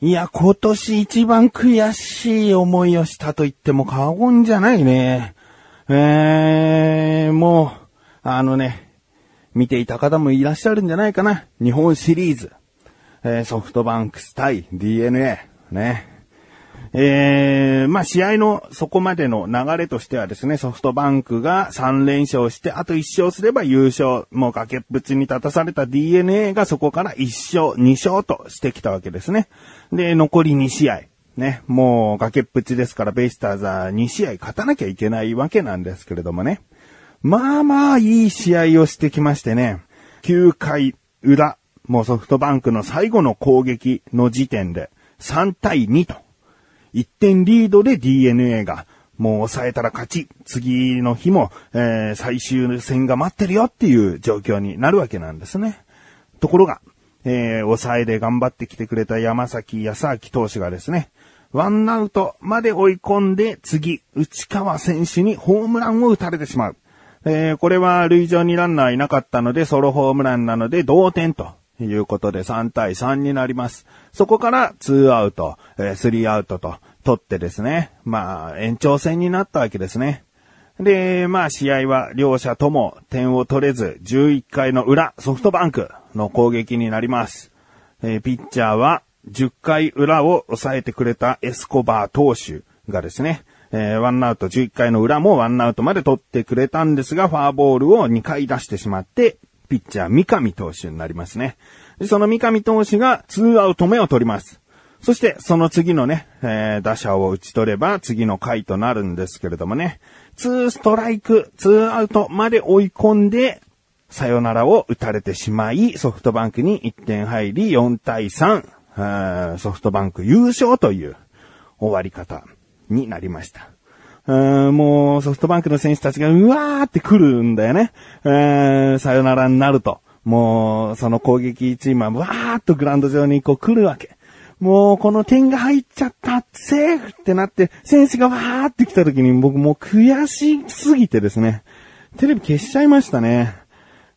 いや、今年一番悔しい思いをしたと言っても過言じゃないね。えー、もう、あのね、見ていた方もいらっしゃるんじゃないかな。日本シリーズ。えー、ソフトバンクス対 DNA。ね。えー、まあ、試合のそこまでの流れとしてはですね、ソフトバンクが3連勝して、あと1勝すれば優勝。もう崖っぷちに立たされた DNA がそこから1勝、2勝としてきたわけですね。で、残り2試合。ね、もう崖っぷちですからベイスターズは2試合勝たなきゃいけないわけなんですけれどもね。まあまあいい試合をしてきましてね。9回裏、もうソフトバンクの最後の攻撃の時点で3対2と1点リードで DNA が、もう抑えたら勝ち、次の日も、えー、最終戦が待ってるよっていう状況になるわけなんですね。ところが、えー、抑えで頑張ってきてくれた山崎康明投手がですね、ワンアウトまで追い込んで、次、内川選手にホームランを打たれてしまう。えー、これは塁上にランナーいなかったので、ソロホームランなので同点ということで3対3になります。そこから2アウト、え、3アウトと取ってですね、まあ延長戦になったわけですね。で、まあ試合は両者とも点を取れず、11回の裏、ソフトバンクの攻撃になります。えー、ピッチャーは10回裏を抑えてくれたエスコバー投手がですね、えー、ワンアウト11回の裏もワンアウトまで取ってくれたんですが、ファーボールを2回出してしまって、ピッチャー三上投手になりますね。その三上投手が2アウト目を取ります。そして、その次のね、えー、打者を打ち取れば次の回となるんですけれどもね、2ストライク、2アウトまで追い込んで、サヨナラを打たれてしまい、ソフトバンクに1点入り4対3、ソフトバンク優勝という終わり方になりました。もうソフトバンクの選手たちがうわーって来るんだよね。さよならになると。もう、その攻撃チームはわーっとグラウンド上にこう来るわけ。もうこの点が入っちゃった、セーフってなって、選手がわーって来た時に僕もう悔しすぎてですね、テレビ消しちゃいましたね。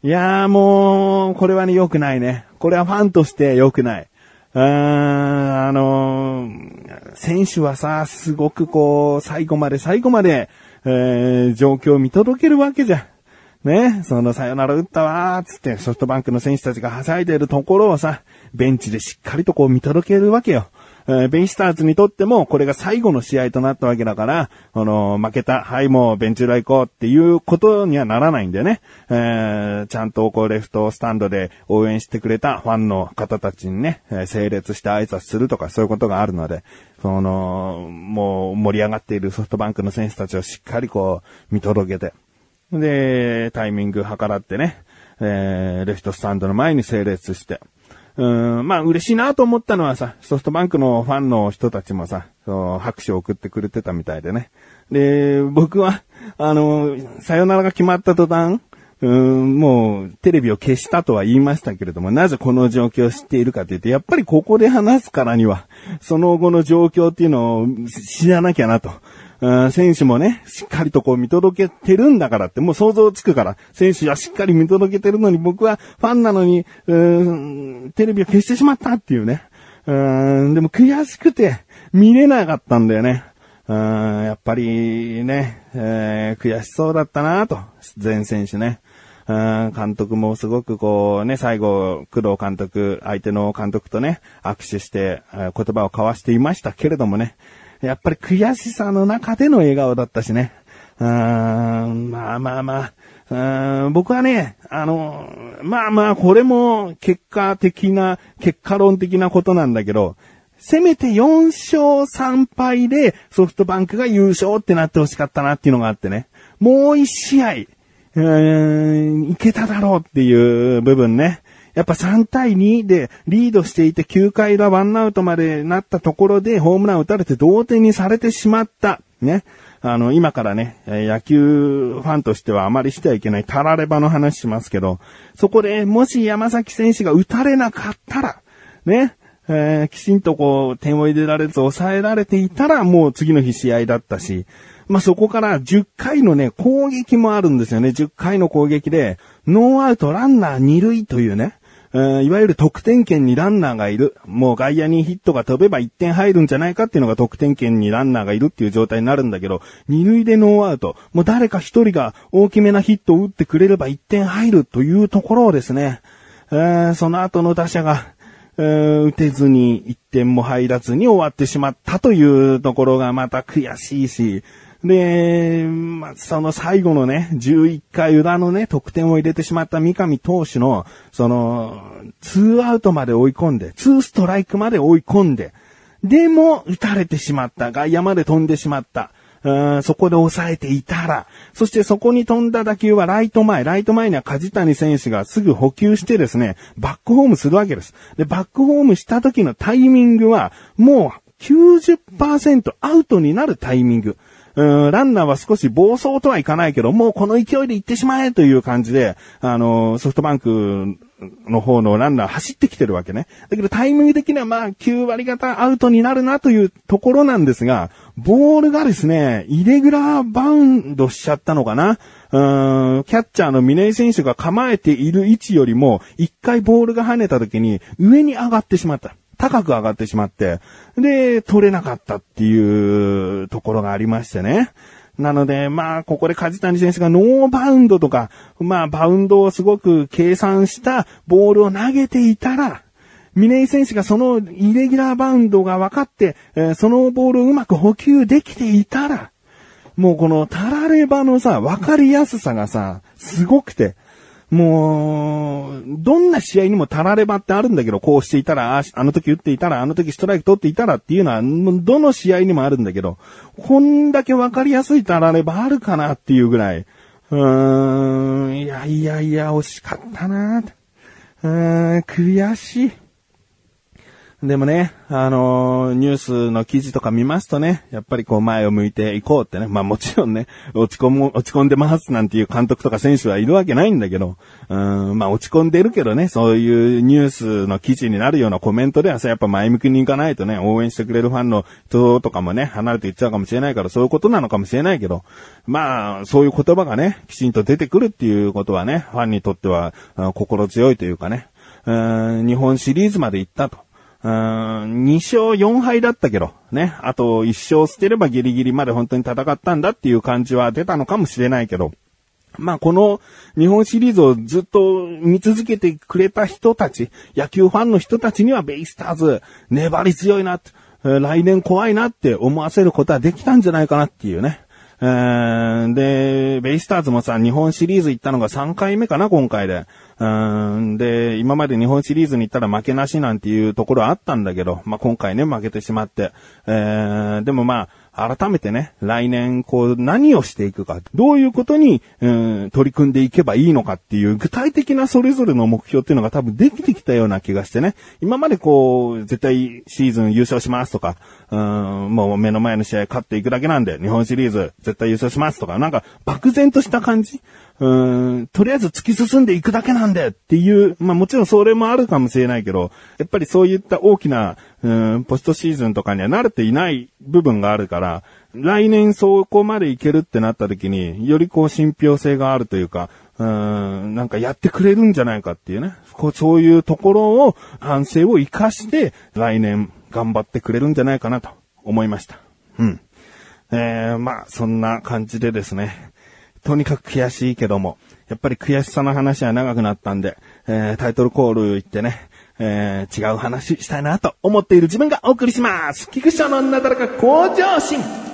いやーもう、これはね、良くないね。これはファンとして良くない。うん、あのー、選手はさ、すごくこう、最後まで最後まで、えー、状況を見届けるわけじゃん。ね、そのさよなら打ったわーつってソフトバンクの選手たちがはしゃいでるところをさ、ベンチでしっかりとこう見届けるわけよ。えー、ベイスターズにとってもこれが最後の試合となったわけだから、あの、負けた、はいもうベンチ裏行こうっていうことにはならないんだよね。えー、ちゃんとこうレフトスタンドで応援してくれたファンの方たちにね、え、整列して挨拶するとかそういうことがあるので、その、もう盛り上がっているソフトバンクの選手たちをしっかりこう見届けて、で、タイミング計らってね、えー、レフトスタンドの前に整列して、うん、まあ嬉しいなと思ったのはさ、ソフトバンクのファンの人たちもさ、拍手を送ってくれてたみたいでね。で、僕は、あの、さよならが決まった途端、うん、もう、テレビを消したとは言いましたけれども、なぜこの状況を知っているかというと、やっぱりここで話すからには、その後の状況っていうのを知らなきゃなと。選手もね、しっかりとこう見届けてるんだからって、もう想像つくから、選手はしっかり見届けてるのに僕はファンなのに、テレビを消してしまったっていうね。うんでも悔しくて見れなかったんだよね。やっぱりね、えー、悔しそうだったなと、全選手ね。監督もすごくこうね、最後、工藤監督、相手の監督とね、握手して、言葉を交わしていましたけれどもね、やっぱり悔しさの中での笑顔だったしね。うーん、まあまあまあ、僕はね、あの、まあまあ、これも結果的な、結果論的なことなんだけど、せめて4勝3敗でソフトバンクが優勝ってなってほしかったなっていうのがあってね。もう1試合、うーんいけただろうっていう部分ね。やっぱ3対2でリードしていて9回裏ワンアウトまでなったところでホームラン打たれて同点にされてしまった。ね。あの、今からね、野球ファンとしてはあまりしてはいけないタラレバの話しますけど、そこでもし山崎選手が打たれなかったら、ね、えー、きちんとこう、点を入れられず抑えられていたら、もう次の日試合だったし、まあ、そこから10回のね、攻撃もあるんですよね。10回の攻撃で、ノーアウトランナー2塁というね、いわゆる得点圏にランナーがいる。もう外野にヒットが飛べば1点入るんじゃないかっていうのが得点圏にランナーがいるっていう状態になるんだけど、二塁でノーアウト。もう誰か一人が大きめなヒットを打ってくれれば1点入るというところをですね、えーその後の打者が、えー打てずに1点も入らずに終わってしまったというところがまた悔しいし、で、まあ、その最後のね、11回裏のね、得点を入れてしまった三上投手の、その、2アウトまで追い込んで、2ストライクまで追い込んで、でも、打たれてしまった。外野まで飛んでしまった。そこで抑えていたら、そしてそこに飛んだ打球はライト前、ライト前には梶谷選手がすぐ補給してですね、バックホームするわけです。で、バックホームした時のタイミングは、もう90%アウトになるタイミング。うんランナーは少し暴走とはいかないけど、もうこの勢いで行ってしまえという感じで、あの、ソフトバンクの方のランナー走ってきてるわけね。だけどタイミング的にはまあ9割方アウトになるなというところなんですが、ボールがですね、イレギュラーバウンドしちゃったのかなうーんキャッチャーの峰井選手が構えている位置よりも、一回ボールが跳ねた時に上に上がってしまった。高く上がってしまって、で、取れなかったっていうところがありましてね。なので、まあ、ここで梶谷選手がノーバウンドとか、まあ、バウンドをすごく計算したボールを投げていたら、峰井選手がそのイレギュラーバウンドが分かって、えそのボールをうまく補給できていたら、もうこのタラレバのさ、分かりやすさがさ、すごくて、もう、どんな試合にもたらればってあるんだけど、こうしていたら、あの時打っていたら、あの時ストライク取っていたらっていうのは、どの試合にもあるんだけど、こんだけわかりやすいたらればあるかなっていうぐらい、うーん、いやいやいや、惜しかったなうーん、悔しい。でもね、あのーニュースの記事とか見ますとね、やっぱりこう前を向いていこうってね、まあもちろんね、落ち込む、落ち込んでますなんていう監督とか選手はいるわけないんだけど、うん、まあ落ち込んでるけどね、そういうニュースの記事になるようなコメントではさ、やっぱ前向きにいかないとね、応援してくれるファンの人とかもね、離れていっちゃうかもしれないから、そういうことなのかもしれないけど、まあ、そういう言葉がね、きちんと出てくるっていうことはね、ファンにとっては、心強いというかね、うん日本シリーズまで行ったと。うーん2勝4敗だったけど、ね。あと1勝捨てればギリギリまで本当に戦ったんだっていう感じは出たのかもしれないけど、まあこの日本シリーズをずっと見続けてくれた人たち、野球ファンの人たちにはベイスターズ粘り強いな、来年怖いなって思わせることはできたんじゃないかなっていうね。えーで、ベイスターズもさ、日本シリーズ行ったのが3回目かな、今回で。うんで、今まで日本シリーズに行ったら負けなしなんていうところあったんだけど、まあ、今回ね、負けてしまって。えーでもまあ、改めてね、来年、こう、何をしていくか、どういうことに、うん、取り組んでいけばいいのかっていう、具体的なそれぞれの目標っていうのが多分できてきたような気がしてね、今までこう、絶対シーズン優勝しますとか、うん、もう目の前の試合勝っていくだけなんで、日本シリーズ絶対優勝しますとか、なんか、漠然とした感じ。うん、とりあえず突き進んでいくだけなんでっていう、まあもちろんそれもあるかもしれないけど、やっぱりそういった大きな、うん、ポストシーズンとかには慣れていない部分があるから、来年そこまでいけるってなった時に、よりこう信憑性があるというか、うん、なんかやってくれるんじゃないかっていうね。こうそういうところを、反省を活かして、来年頑張ってくれるんじゃないかなと思いました。うん。えー、まあ、そんな感じでですね。とにかく悔しいけども、やっぱり悔しさの話は長くなったんで、えー、タイトルコール行ってね、えー、違う話したいなと思っている自分がお送りします。菊池のなだらか向上心。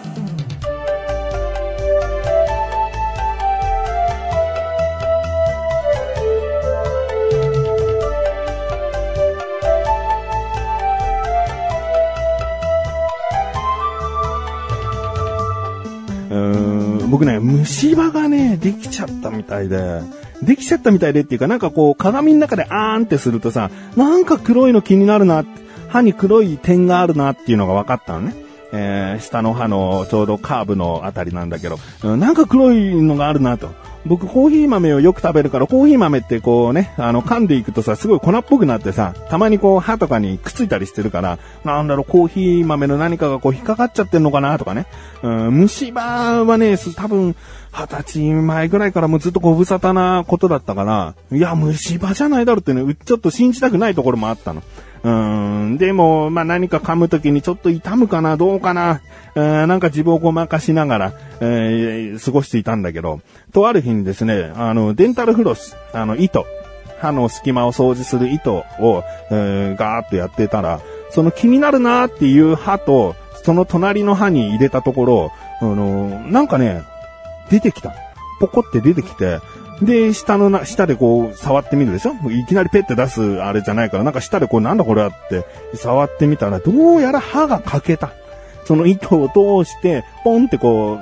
僕ね、虫歯がね、できちゃったみたいで、できちゃったみたいでっていうか、なんかこう、鏡の中であーんってするとさ、なんか黒いの気になるな、歯に黒い点があるなっていうのが分かったのね。えー、下の歯のちょうどカーブのあたりなんだけど、なんか黒いのがあるなと。僕コーヒー豆をよく食べるから、コーヒー豆ってこうね、あの噛んでいくとさ、すごい粉っぽくなってさ、たまにこう歯とかにくっついたりしてるから、なんだろう、コーヒー豆の何かがこう引っかかっちゃってんのかなとかね。うん、虫歯はね、多分、二十歳前ぐらいからもうずっとご無沙汰なことだったから、いや、虫歯じゃないだろってね、ちょっと信じたくないところもあったの。うん、でも、まあ、何か噛むときにちょっと痛むかな、どうかな、えー、なんか自分をごまかしながら、えー、過ごしていたんだけど、とある日にですね、あの、デンタルフロス、あの、糸、歯の隙間を掃除する糸を、えー、ガーッとやってたら、その気になるなーっていう歯と、その隣の歯に入れたところ、あの、なんかね、出てきた。ポコって出てきて、で、下のな、下でこう、触ってみるでしょ？いきなりペッて出すあれじゃないから、なんか下でこう、なんだこれはって、触ってみたら、どうやら歯が欠けた。その糸を通して、ポンってこう、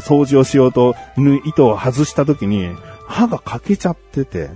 掃除をしようと、糸を外した時に、歯が欠けちゃってて、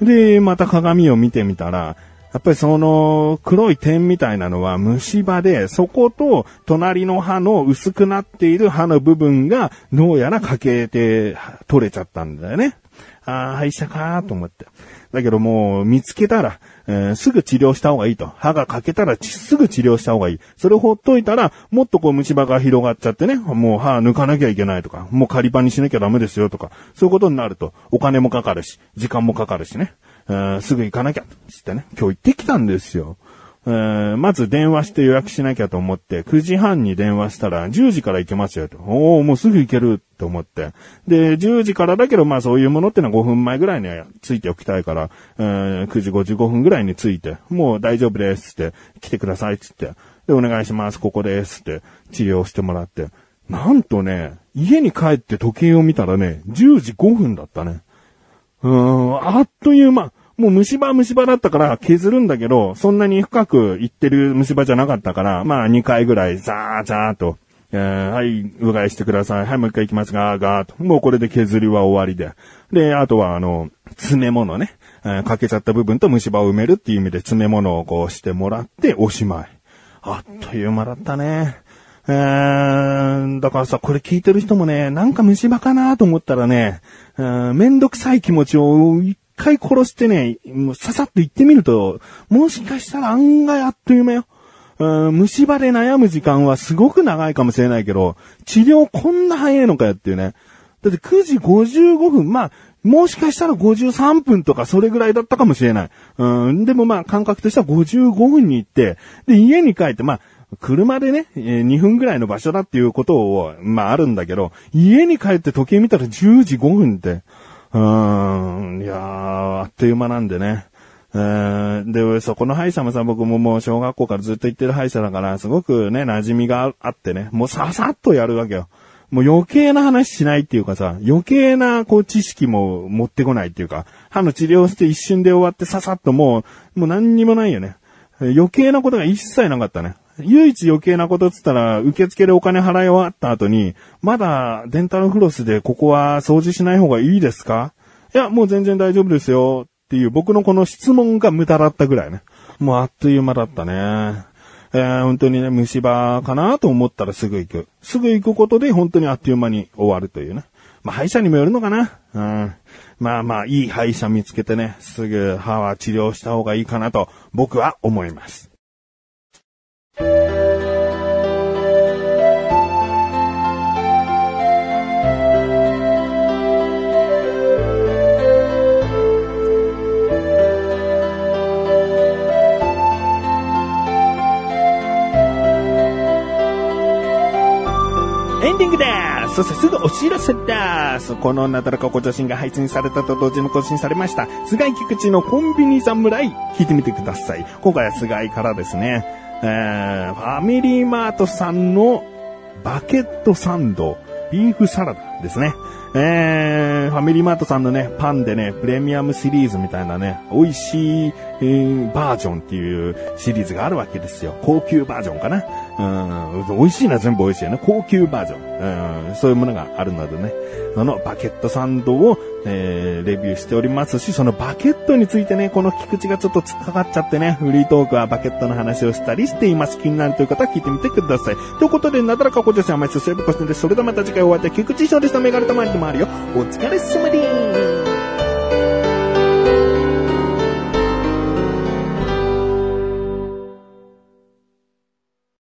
で、また鏡を見てみたら、やっぱりその黒い点みたいなのは虫歯で、そこと隣の歯の薄くなっている歯の部分がどうやら欠けて取れちゃったんだよね。ああ、歯医者かと思って。だけどもう見つけたら、えー、すぐ治療した方がいいと。歯が欠けたらすぐ治療した方がいい。それをほっといたら、もっとこう虫歯が広がっちゃってね、もう歯抜かなきゃいけないとか、もう仮歯にしなきゃダメですよとか、そういうことになると、お金もかかるし、時間もかかるしね。えすぐ行かなきゃ、つってね、今日行ってきたんですよ。えー、まず電話して予約しなきゃと思って、9時半に電話したら、10時から行けますよと。おおもうすぐ行けると思って。で、10時からだけど、まあそういうものってのは5分前ぐらいにはついておきたいから、えー、9時55分ぐらいに着いて、もう大丈夫ですって、来てくださいっつって。で、お願いします、ここですって治療してもらって。なんとね、家に帰って時計を見たらね、10時5分だったね。うん、あっという間。もう虫歯虫歯だったから削るんだけど、そんなに深くいってる虫歯じゃなかったから、まあ2回ぐらいザーザーと、えー、はい、うがいしてください。はい、もう一回行きますが、ガーと。もうこれで削りは終わりで。で、あとはあの、詰め物ね。えー、かけちゃった部分と虫歯を埋めるっていう意味で詰め物をこうしてもらっておしまい。あっという間だったね。だからさ、これ聞いてる人もね、なんか虫歯かなと思ったらね、めんどくさい気持ちを一回殺してね、ささっと行ってみると、もしかしたら案外あっという間よ。虫歯で悩む時間はすごく長いかもしれないけど、治療こんな早いのかよっていうね。だって9時55分、まあ、もしかしたら53分とかそれぐらいだったかもしれない。うん、でもまあ感覚としては55分に行って、で、家に帰って、まあ、車でね、2分ぐらいの場所だっていうことを、まああるんだけど、家に帰って時計見たら10時5分って、うーん、いやー、あっという間なんでね。で、そこの歯医者もさ、僕ももう小学校からずっと行ってる歯医者だから、すごくね、馴染みがあってね、もうささっとやるわけよ。もう余計な話しないっていうかさ、余計なこう知識も持ってこないっていうか、歯の治療して一瞬で終わってささっともう、もう何にもないよね。余計なことが一切なかったね。唯一余計なことっつったら、受付でお金払い終わった後に、まだデンタルフロスでここは掃除しない方がいいですか？いや、もう全然大丈夫ですよ。っていう僕のこの質問が無駄だったぐらいね。もうあっという間だったね。えー、本当にね、虫歯かなと思ったらすぐ行く。すぐ行くことで本当にあっという間に終わるというね。まあ、歯医者にもよるのかな。うん。まあまあ、いい歯医者見つけてね、すぐ歯は治療した方がいいかなと僕は思います。エンディングです。そしてすぐお知らせです。このなだらかご女子が配信されたと同時に更新されました。菅井菊池のコンビニ侍、聞いてみてください。今回は菅井からですね、えー、ファミリーマートさんのバケットサンド、ビーフサラダですね。えー、ファミリーマートさんのね、パンでね、プレミアムシリーズみたいなね、美味しい、えー、バージョンっていうシリーズがあるわけですよ。高級バージョンかな。うん、美味しいのは全部美味しいよね。高級バージョン。うん、そういうものがあるのでね。あの、バケットサンドを、えー、レビューしておりますし、そのバケットについてね、この菊池がちょっと突っかかっちゃってね、フリートークはバケットの話をしたりしています。気になるという方は聞いてみてください。ということで、なだらかこ女子甘いすすべこしてんで、それではまた次回お会いい菊池翔でした。メガネたまりでもあるよ。お疲れ様です。